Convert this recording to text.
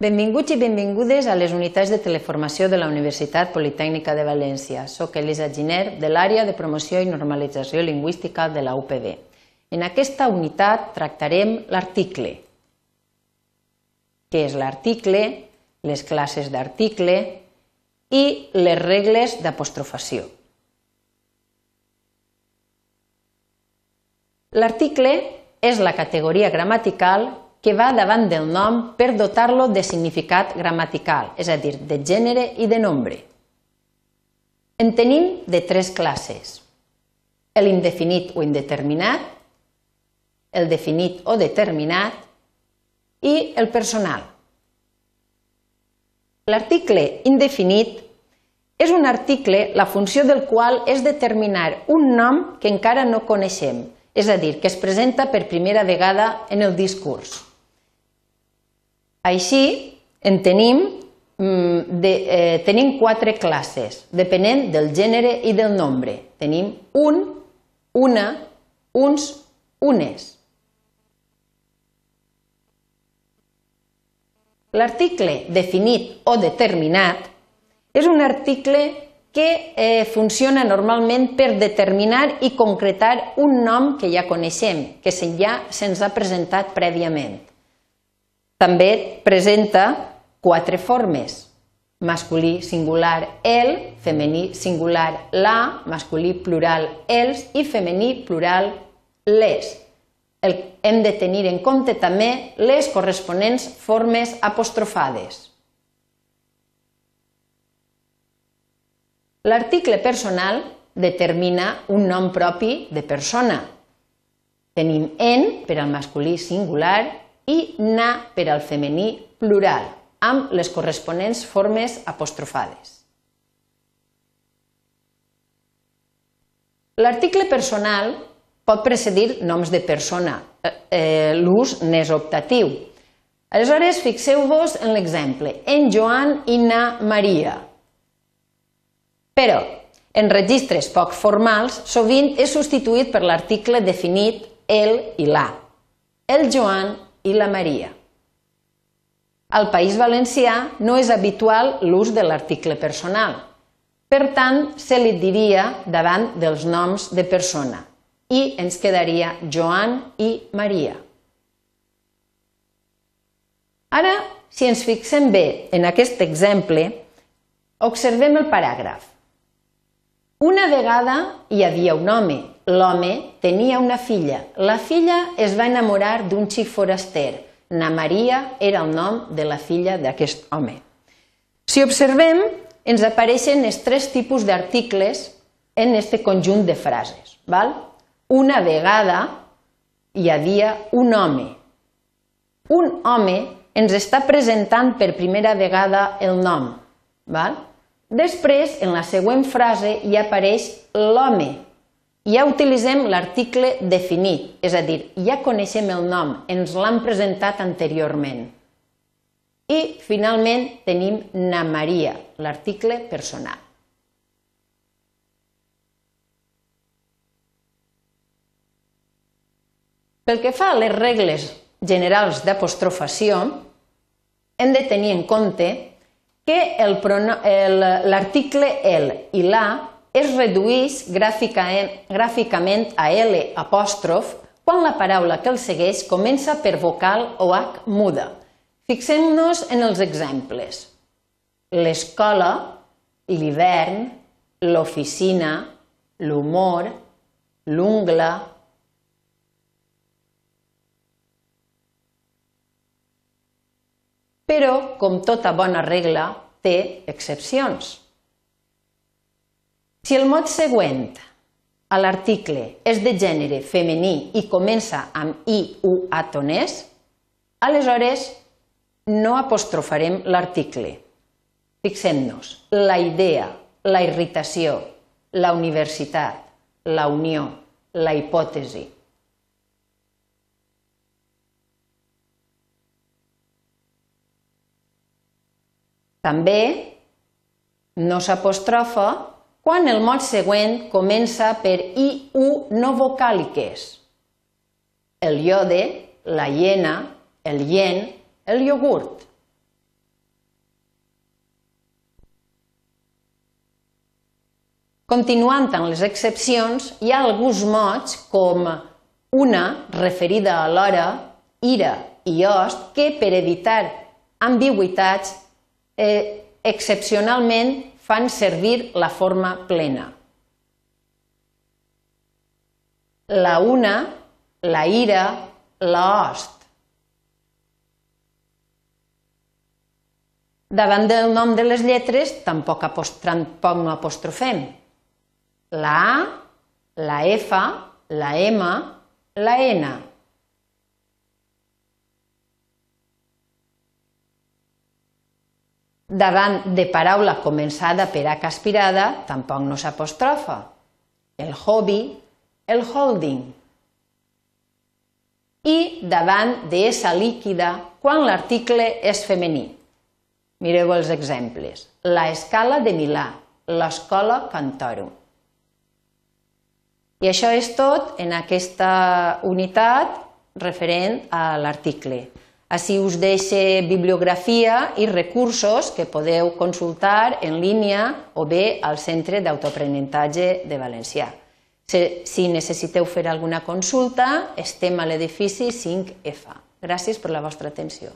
Benvinguts i benvingudes a les unitats de teleformació de la Universitat Politècnica de València. Soc Elisa Giner, de l'àrea de promoció i normalització lingüística de la UPB. En aquesta unitat tractarem l'article. Què és l'article, les classes d'article i les regles d'apostrofació. L'article és la categoria gramatical que va davant del nom per dotar-lo de significat gramatical, és a dir, de gènere i de nombre. En tenim de tres classes. L'indefinit o indeterminat, el definit o determinat i el personal. L'article indefinit és un article la funció del qual és determinar un nom que encara no coneixem, és a dir, que es presenta per primera vegada en el discurs. Així, en tenim, mm, de, eh, tenim quatre classes, depenent del gènere i del nombre. Tenim un, una, uns, unes. L'article definit o determinat és un article que eh, funciona normalment per determinar i concretar un nom que ja coneixem, que ja se'ns ha presentat prèviament. També presenta quatre formes. Masculí singular el, femení singular la, masculí plural els i femení plural les. El, hem de tenir en compte també les corresponents formes apostrofades. L'article personal determina un nom propi de persona. Tenim en per al masculí singular i na per al femení plural, amb les corresponents formes apostrofades. L'article personal pot precedir noms de persona. Eh, eh, L'ús n'és optatiu. Aleshores, fixeu-vos en l'exemple. En Joan i na Maria. Però, en registres poc formals, sovint és substituït per l'article definit el i la. El Joan i la Maria. Al País Valencià no és habitual l'ús de l'article personal. Per tant, se li diria davant dels noms de persona i ens quedaria Joan i Maria. Ara, si ens fixem bé en aquest exemple, observem el paràgraf. Una vegada hi havia un home. L'home tenia una filla. La filla es va enamorar d'un xic foraster. Na Maria era el nom de la filla d'aquest home. Si observem, ens apareixen els tres tipus d'articles en aquest conjunt de frases. Val? Una vegada hi havia un home. Un home ens està presentant per primera vegada el nom. Val? Després, en la següent frase, hi apareix l'home. Ja utilitzem l'article definit, és a dir, ja coneixem el nom, ens l'han presentat anteriorment. I, finalment, tenim na Maria, l'article personal. Pel que fa a les regles generals d'apostrofació, hem de tenir en compte que l'article el i la es redueix gràficament a L apòstrof quan la paraula que el segueix comença per vocal o H muda. Fixem-nos en els exemples. L'escola, l'hivern, l'oficina, l'humor, l'ungla, però, com tota bona regla, té excepcions. Si el mot següent a l'article és de gènere femení i comença amb i, u, atonès, aleshores no apostrofarem l'article. Fixem-nos, la idea, la irritació, la universitat, la unió, la hipòtesi. També no s'apostrofa quan el mot següent comença per IU no vocàliques. El iode, la hiena, el yen, el iogurt. Continuant amb les excepcions, hi ha alguns mots com una, referida a l'hora, ira i host, que per evitar ambigüitats, eh, excepcionalment fan servir la forma plena. La una, la ira, la host. Davant del nom de les lletres tampoc, tampoc no apostrofem. La A, la F, la M, la N. Davant de paraula començada per H aspirada tampoc no s'apostrofa. El hobby, el holding. I davant de essa líquida quan l'article és femení. Mireu els exemples. La escala de Milà, l'escola Cantoro. I això és tot en aquesta unitat referent a l'article. Així us deixe bibliografia i recursos que podeu consultar en línia o bé al Centre d'Autoaprenentatge de Valencià. Si necessiteu fer alguna consulta, estem a l'edifici 5F. Gràcies per la vostra atenció.